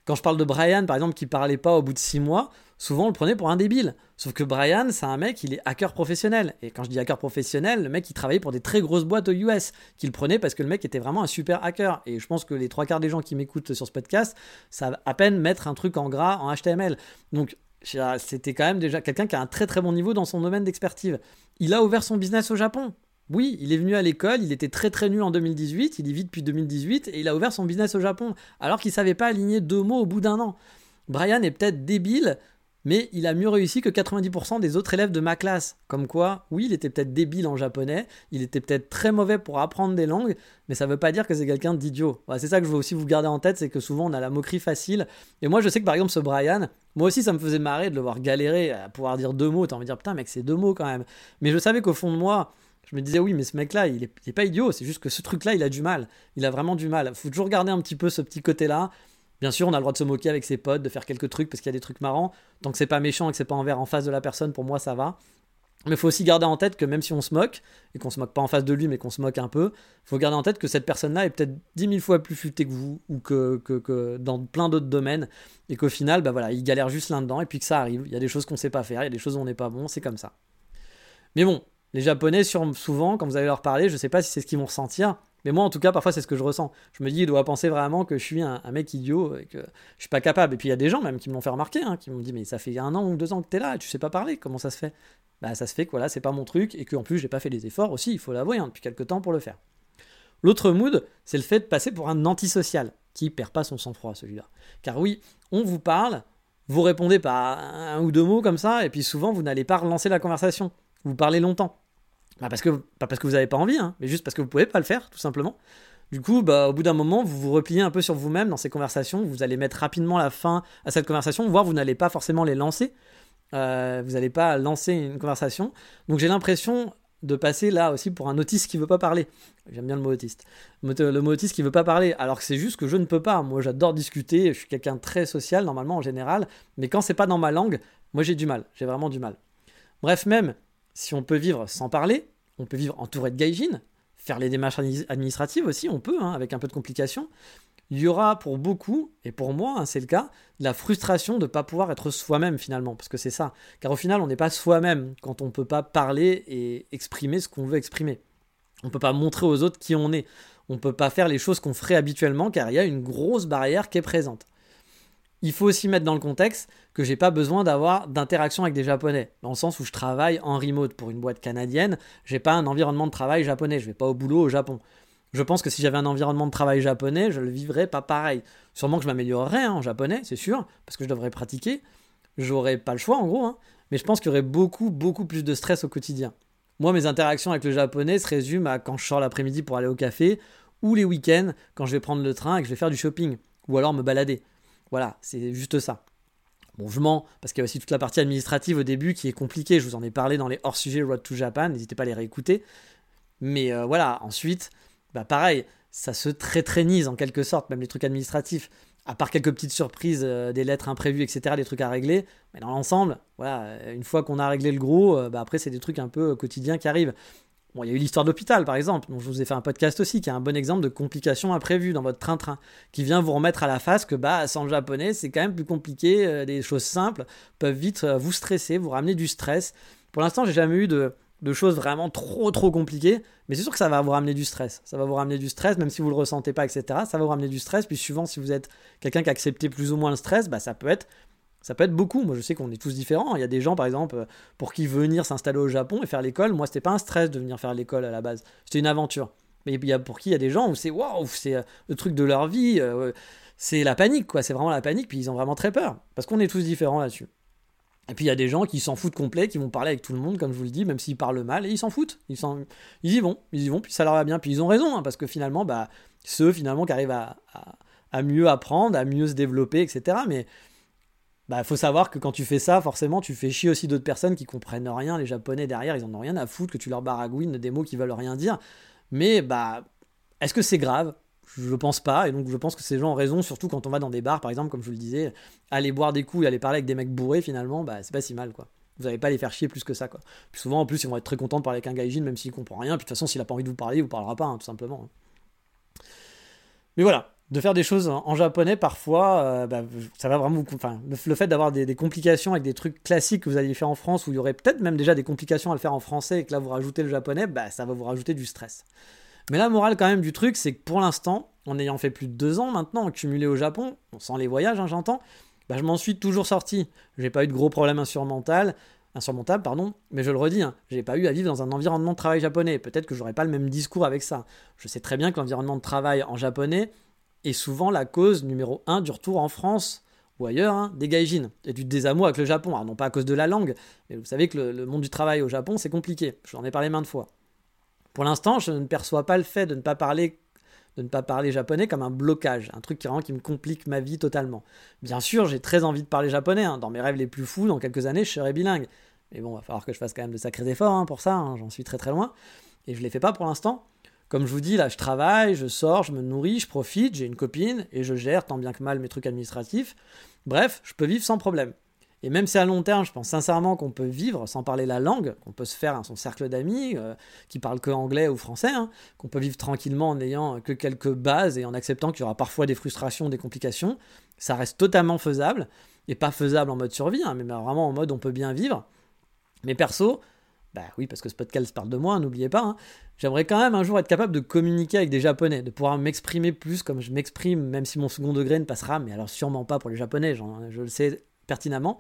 Quand je parle de Brian, par exemple, qui parlait pas au bout de six mois, souvent on le prenait pour un débile. Sauf que Brian, c'est un mec, il est hacker professionnel. Et quand je dis hacker professionnel, le mec, il travaillait pour des très grosses boîtes aux US, qu'il prenait parce que le mec était vraiment un super hacker. Et je pense que les trois quarts des gens qui m'écoutent sur ce podcast savent à peine mettre un truc en gras en HTML. Donc c'était quand même déjà quelqu'un qui a un très très bon niveau dans son domaine d'expertise. Il a ouvert son business au Japon. Oui, il est venu à l'école, il était très très nul en 2018, il y vit depuis 2018 et il a ouvert son business au Japon alors qu'il savait pas aligner deux mots au bout d'un an. Brian est peut-être débile, mais il a mieux réussi que 90% des autres élèves de ma classe. Comme quoi, oui, il était peut-être débile en japonais, il était peut-être très mauvais pour apprendre des langues, mais ça ne veut pas dire que c'est quelqu'un d'idiot. c'est ça que je veux aussi vous garder en tête, c'est que souvent on a la moquerie facile. Et moi, je sais que par exemple, ce Brian, moi aussi, ça me faisait marrer de le voir galérer à pouvoir dire deux mots. T'as envie de dire, putain, mec, c'est deux mots quand même. Mais je savais qu'au fond de moi, je me disais, oui, mais ce mec-là, il est, pas idiot, c'est juste que ce truc-là, il a du mal. Il a vraiment du mal. Faut toujours garder un petit peu ce petit côté-là. Bien sûr, on a le droit de se moquer avec ses potes, de faire quelques trucs parce qu'il y a des trucs marrants. Tant que c'est pas méchant et que c'est pas envers en face de la personne, pour moi ça va. Mais il faut aussi garder en tête que même si on se moque, et qu'on se moque pas en face de lui, mais qu'on se moque un peu, il faut garder en tête que cette personne-là est peut-être dix mille fois plus futée que vous, ou que, que, dans plein d'autres domaines, et qu'au final, bah voilà, il galère juste là-dedans, et puis que ça arrive. Il y a des choses qu'on sait pas faire, il y a des choses où on n'est pas bon, c'est comme ça. Mais bon, les Japonais, souvent, quand vous allez leur parler, je sais pas si c'est ce qu'ils vont ressentir, mais moi, en tout cas, parfois, c'est ce que je ressens. Je me dis, il doit penser vraiment que je suis un, mec idiot et que je suis pas capable. Et puis, il y a des gens même qui m'ont fait remarquer, hein, qui m'ont dit, mais ça fait un an ou deux ans que tu es là et tu sais pas parler. Comment ça se fait? Bah, ça se fait que voilà, c'est pas mon truc et qu'en plus, j'ai pas fait les efforts aussi, il faut l'avouer, hein, depuis quelques temps pour le faire. L'autre mood, c'est le fait de passer pour un antisocial, qui perd pas son sang-froid celui-là. Car oui, on vous parle, vous répondez par un ou deux mots comme ça, et puis souvent vous n'allez pas relancer la conversation. Vous parlez longtemps. Bah, pas parce que vous n'avez pas envie, hein, mais juste parce que vous pouvez pas le faire, tout simplement. Du coup, bah, au bout d'un moment, vous vous repliez un peu sur vous-même dans ces conversations. Vous allez mettre rapidement la fin à cette conversation, voire vous n'allez pas forcément les lancer. Euh, vous n'allez pas lancer une conversation. Donc j'ai l'impression de passer là aussi pour un autiste qui veut pas parler. J'aime bien le mot autiste. Le mot autiste qui veut pas parler, alors que c'est juste que je ne peux pas. Moi, j'adore discuter. Je suis quelqu'un de très social normalement en général, mais quand c'est pas dans ma langue, moi j'ai du mal. J'ai vraiment du mal. Bref, même si on peut vivre sans parler, on peut vivre entouré de gaijin, faire les démarches administratives aussi, on peut, hein, avec un peu de complications. Il y aura pour beaucoup, et pour moi hein, c'est le cas, la frustration de ne pas pouvoir être soi-même finalement, parce que c'est ça. Car au final, on n'est pas soi-même quand on ne peut pas parler et exprimer ce qu'on veut exprimer. On ne peut pas montrer aux autres qui on est. On ne peut pas faire les choses qu'on ferait habituellement car il y a une grosse barrière qui est présente. Il faut aussi mettre dans le contexte que j'ai pas besoin d'avoir d'interaction avec des japonais, dans le sens où je travaille en remote pour une boîte canadienne, j'ai pas un environnement de travail japonais, je vais pas au boulot au Japon. Je pense que si j'avais un environnement de travail japonais, je le vivrais pas pareil. Sûrement que je m'améliorerais hein, en japonais, c'est sûr, parce que je devrais pratiquer. J'aurais pas le choix en gros, hein. mais je pense qu'il y aurait beaucoup, beaucoup plus de stress au quotidien. Moi, mes interactions avec le japonais se résument à quand je sors l'après-midi pour aller au café, ou les week-ends quand je vais prendre le train et que je vais faire du shopping, ou alors me balader. Voilà, c'est juste ça. Bon, je mens, parce qu'il y a aussi toute la partie administrative au début qui est compliquée. Je vous en ai parlé dans les hors-sujets Road to Japan, n'hésitez pas à les réécouter. Mais euh, voilà, ensuite, bah pareil, ça se en quelque sorte, même les trucs administratifs. À part quelques petites surprises, euh, des lettres imprévues, etc., des trucs à régler. Mais dans l'ensemble, voilà, une fois qu'on a réglé le gros, euh, bah après, c'est des trucs un peu quotidiens qui arrivent. Bon, il y a eu l'histoire d'hôpital, par exemple, dont je vous ai fait un podcast aussi, qui est un bon exemple de complications imprévues dans votre train-train, qui vient vous remettre à la face que, bah, sans le japonais, c'est quand même plus compliqué, euh, des choses simples peuvent vite vous stresser, vous ramener du stress. Pour l'instant, j'ai jamais eu de, de choses vraiment trop trop compliquées, mais c'est sûr que ça va vous ramener du stress. Ça va vous ramener du stress, même si vous le ressentez pas, etc. Ça va vous ramener du stress. Puis suivant si vous êtes quelqu'un qui a accepté plus ou moins le stress, bah ça peut être ça peut être beaucoup. Moi, je sais qu'on est tous différents. Il y a des gens, par exemple, pour qui venir s'installer au Japon et faire l'école, moi, c'était pas un stress de venir faire l'école à la base. C'était une aventure. Mais il y a pour qui il y a des gens où c'est waouh, c'est euh, le truc de leur vie. Euh, c'est la panique, quoi. C'est vraiment la panique. Puis ils ont vraiment très peur. Parce qu'on est tous différents là-dessus. Et puis il y a des gens qui s'en foutent complet, qui vont parler avec tout le monde, comme je vous le dis, même s'ils parlent mal, et ils s'en foutent. Ils, ils y vont, ils y vont, puis ça leur va bien. Puis ils ont raison, hein, parce que finalement, bah, ceux finalement qui arrivent à, à, mieux apprendre, à mieux se développer, etc. Mais bah faut savoir que quand tu fais ça, forcément, tu fais chier aussi d'autres personnes qui comprennent rien. Les Japonais derrière, ils en ont rien à foutre que tu leur baragouines des mots qui veulent rien dire. Mais bah, est-ce que c'est grave? Je pense pas, et donc je pense que ces gens ont raison, surtout quand on va dans des bars, par exemple, comme je vous le disais, aller boire des coups et aller parler avec des mecs bourrés, finalement, bah c'est pas si mal, quoi. Vous n'allez pas les faire chier plus que ça, quoi. Puis souvent, en plus, ils vont être très contents de parler avec un gaijin, même s'il comprend rien, puis de toute façon, s'il a pas envie de vous parler, il vous parlera pas, hein, tout simplement. Hein. Mais voilà, de faire des choses en, japonais, parfois, euh, bah, ça va vraiment Enfin, le, fait d'avoir des, complications avec des trucs classiques que vous alliez faire en France, où il y aurait peut-être même déjà des complications à le faire en français, et que là, vous rajoutez le japonais, bah, ça va vous rajouter du stress. Mais la morale quand même du truc, c'est que pour l'instant, en ayant fait plus de deux ans maintenant, cumulé au Japon, sans les voyages, hein, j'entends, bah, je m'en suis toujours sorti. J'ai pas eu de gros problèmes insurmontables, insurmontables, pardon, mais je le redis, hein, j'ai pas eu à vivre dans un environnement de travail japonais. Peut-être que j'aurais pas le même discours avec ça. Je sais très bien que l'environnement de travail en japonais est souvent la cause numéro un du retour en France ou ailleurs hein, des gaijins et du désamour avec le Japon. Alors non pas à cause de la langue, mais vous savez que le, monde du travail au Japon c'est compliqué. J'en ai parlé maintes fois. Pour l'instant, je ne perçois pas le fait de ne pas parler de ne pas parler japonais comme un blocage, un truc qui, vraiment, qui me complique ma vie totalement. Bien sûr, j'ai très envie de parler japonais. Hein. Dans mes rêves les plus fous, dans quelques années, je serai bilingue. Mais bon, il va falloir que je fasse quand même de sacrés efforts hein, pour ça. Hein. J'en suis très très loin. Et je ne les fais pas pour l'instant. Comme je vous dis, là, je travaille, je sors, je me nourris, je profite, j'ai une copine et je gère tant bien que mal mes trucs administratifs. Bref, je peux vivre sans problème. Et même si à long terme, je pense sincèrement qu'on peut vivre sans parler la langue, qu'on peut se faire son cercle d'amis euh, qui parlent que anglais ou français, hein, qu'on peut vivre tranquillement en n'ayant que quelques bases et en acceptant qu'il y aura parfois des frustrations, des complications, ça reste totalement faisable. Et pas faisable en mode survie, hein, mais vraiment en mode on peut bien vivre. Mais perso, bah oui, parce que ce podcast parle de moi, n'oubliez pas. Hein, j'aimerais quand même un jour être capable de communiquer avec des Japonais, de pouvoir m'exprimer plus comme je m'exprime, même si mon second degré ne passera, mais alors sûrement pas pour les Japonais, je le sais pertinemment.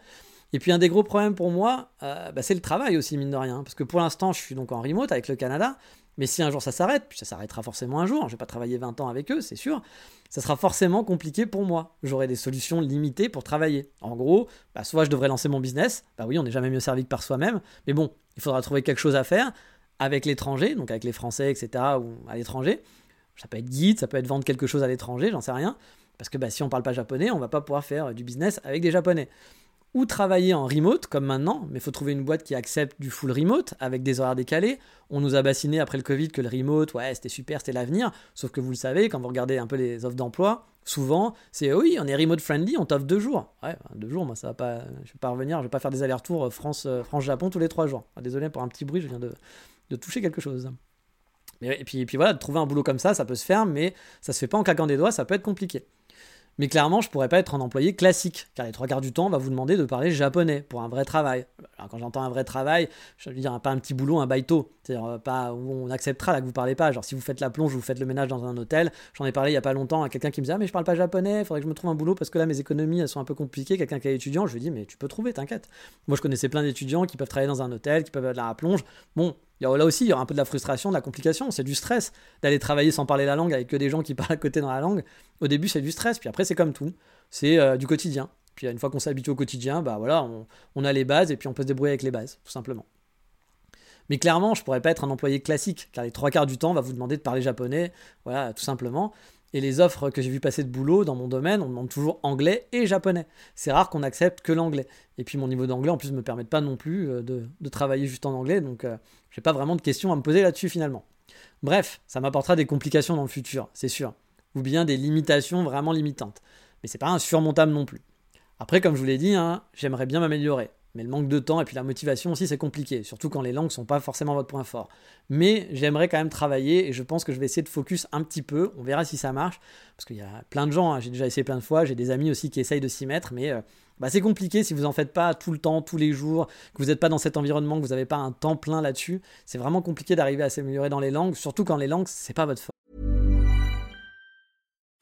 Et puis un des gros problèmes pour moi, euh, bah, c'est le travail aussi, mine de rien. Parce que pour l'instant, je suis donc en remote avec le Canada. Mais si un jour ça s'arrête, puis ça s'arrêtera forcément un jour, je vais pas travailler 20 ans avec eux, c'est sûr, ça sera forcément compliqué pour moi. J'aurai des solutions limitées pour travailler. En gros, bah, soit je devrais lancer mon business, bah oui, on n'est jamais mieux servi que par soi-même, mais bon, il faudra trouver quelque chose à faire avec l'étranger, donc avec les Français, etc., ou à l'étranger. Ça peut être guide, ça peut être vendre quelque chose à l'étranger, j'en sais rien. Parce que bah, si on parle pas japonais, on va pas pouvoir faire du business avec des japonais ou travailler en remote comme maintenant, mais il faut trouver une boîte qui accepte du full remote avec des horaires décalés. On nous a bassiné après le Covid que le remote, ouais, c'était super, c'était l'avenir. Sauf que vous le savez, quand vous regardez un peu les offres d'emploi, souvent, c'est oui, on est remote friendly, on t'offre deux jours. Ouais, ben, deux jours, moi, ça va pas, je vais pas revenir, je vais pas faire des allers-retours euh, France Japon tous les trois jours. Ah, désolé pour un petit bruit, je viens de, de toucher quelque chose. Et, puis, et puis voilà, trouver un boulot comme ça, ça peut se faire, mais ça se fait pas en claquant des doigts, ça peut être compliqué. Mais clairement, je pourrais pas être un employé classique, car les trois quarts du temps, on va vous demander de parler japonais pour un vrai travail. Alors quand j'entends un vrai travail, je veux dire pas un petit boulot, un baito, c'est-à-dire euh, pas où on acceptera que vous parlez pas. Genre si vous faites la plonge, vous faites le ménage dans un hôtel. J'en ai parlé il y a pas longtemps à quelqu'un qui me disait ah mais je parle pas japonais, il faudrait que je me trouve un boulot parce que là mes économies elles sont un peu compliquées. Quelqu'un qui est étudiant, je lui dis mais tu peux trouver, t'inquiète. Moi je connaissais plein d'étudiants qui peuvent travailler dans un hôtel, qui peuvent aller à la plonge. Bon, Là aussi, il y aura un peu de la frustration, de la complication, c'est du stress d'aller travailler sans parler la langue avec que des gens qui parlent à côté dans la langue. Au début, c'est du stress, puis après, c'est comme tout, c'est euh, du quotidien. Puis une fois qu'on s'habitue au quotidien, bah voilà, on, a les bases et puis on peut se débrouiller avec les bases, tout simplement. Mais clairement, je pourrais pas être un employé classique, car les trois quarts du temps, on va vous demander de parler japonais, voilà, tout simplement. Et les offres que j'ai vu passer de boulot dans mon domaine, on demande toujours anglais et japonais. C'est rare qu'on accepte que l'anglais. Et puis mon niveau d'anglais, en plus, ne me permet pas non plus euh, de, travailler juste en anglais, donc euh, j'ai pas vraiment de questions à me poser là-dessus finalement. Bref, ça m'apportera des complications dans le futur, c'est sûr. Ou bien des limitations vraiment limitantes. Mais c'est pas insurmontable non plus. Après, comme je vous l'ai dit, hein, j'aimerais bien m'améliorer. Mais le manque de temps et puis la motivation aussi, c'est compliqué, surtout quand les langues sont pas forcément votre point fort. Mais j'aimerais quand même travailler et je pense que je vais essayer de focus un petit peu. On verra si ça marche, parce qu'il y a plein de gens, hein, j'ai déjà essayé plein de fois, j'ai des amis aussi qui essayent de s'y mettre, mais euh, bah, c'est compliqué si vous en faites pas tout le temps, tous les jours, que vous n'êtes pas dans cet environnement, que vous n'avez pas un temps plein là-dessus. C'est vraiment compliqué d'arriver à s'améliorer dans les langues, surtout quand les langues, c'est pas votre force.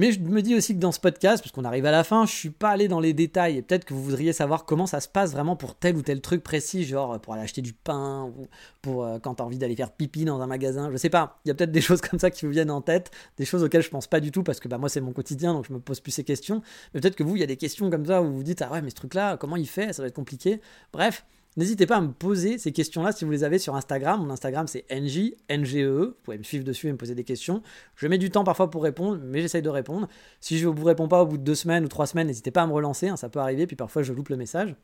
Mais je me dis aussi que dans ce podcast, parce qu'on arrive à la fin, je suis pas allé dans les détails et peut-être que vous voudriez savoir comment ça se passe vraiment pour tel ou tel truc précis, genre pour aller acheter du pain ou pour euh, quand tu as envie d'aller faire pipi dans un magasin. Je sais pas, il y a peut-être des choses comme ça qui vous viennent en tête, des choses auxquelles je pense pas du tout parce que bah, moi c'est mon quotidien donc je me pose plus ces questions. Mais peut-être que vous, il y a des questions comme ça où vous vous dites ah ouais, mais ce truc-là, comment il fait? Ça va être compliqué. Bref. N'hésitez pas à me poser ces questions-là si vous les avez sur Instagram. Mon Instagram c'est NJ, NGE. Vous pouvez me suivre dessus et me poser des questions. Je mets du temps parfois pour répondre, mais j'essaye de répondre. Si je ne vous réponds pas au bout de deux semaines ou trois semaines, n'hésitez pas à me relancer, hein, ça peut arriver, puis parfois je loupe le message.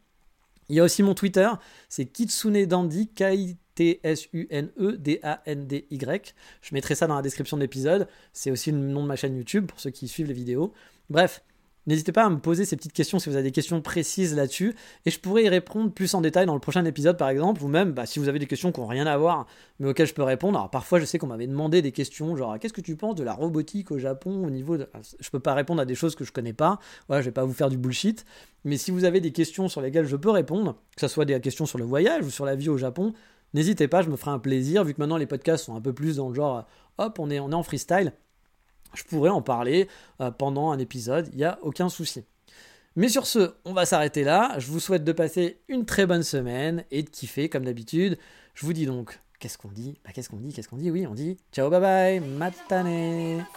Il y a aussi mon Twitter, c'est Kitsune Dandy, K-I-T-S-U-N-E-D-A-N-D-Y. Je mettrai ça dans la description de l'épisode. C'est aussi le nom de ma chaîne YouTube pour ceux qui suivent les vidéos. Bref, N'hésitez pas à me poser ces petites questions si vous avez des questions précises là-dessus, et je pourrais y répondre plus en détail dans le prochain épisode par exemple, ou même bah, si vous avez des questions qui n'ont rien à voir, mais auxquelles je peux répondre. Alors parfois je sais qu'on m'avait demandé des questions, genre qu'est-ce que tu penses de la robotique au Japon au niveau de... Je peux pas répondre à des choses que je connais pas, voilà, je vais pas vous faire du bullshit, mais si vous avez des questions sur lesquelles je peux répondre, que ce soit des questions sur le voyage ou sur la vie au Japon, n'hésitez pas, je me ferai un plaisir, vu que maintenant les podcasts sont un peu plus dans le genre, hop, on est, on est en freestyle, je pourrais en parler euh, pendant un épisode, il n'y a aucun souci. Mais sur ce, on va s'arrêter là. Je vous souhaite de passer une très bonne semaine et de kiffer comme d'habitude. Je vous dis donc, qu'est-ce qu'on dit? Bah, Qu'est-ce qu'on dit? Qu'est-ce qu'on dit? Oui, on dit ciao, bye bye, matane